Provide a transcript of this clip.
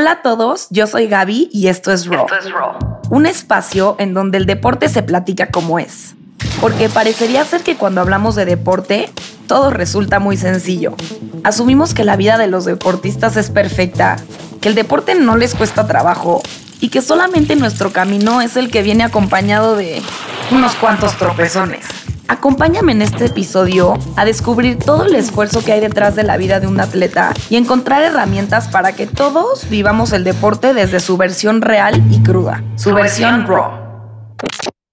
Hola a todos, yo soy Gaby y esto es Raw. Un espacio en donde el deporte se platica como es. Porque parecería ser que cuando hablamos de deporte, todo resulta muy sencillo. Asumimos que la vida de los deportistas es perfecta, que el deporte no les cuesta trabajo y que solamente nuestro camino es el que viene acompañado de unos cuantos tropezones. Acompáñame en este episodio a descubrir todo el esfuerzo que hay detrás de la vida de un atleta y encontrar herramientas para que todos vivamos el deporte desde su versión real y cruda, su versión raw.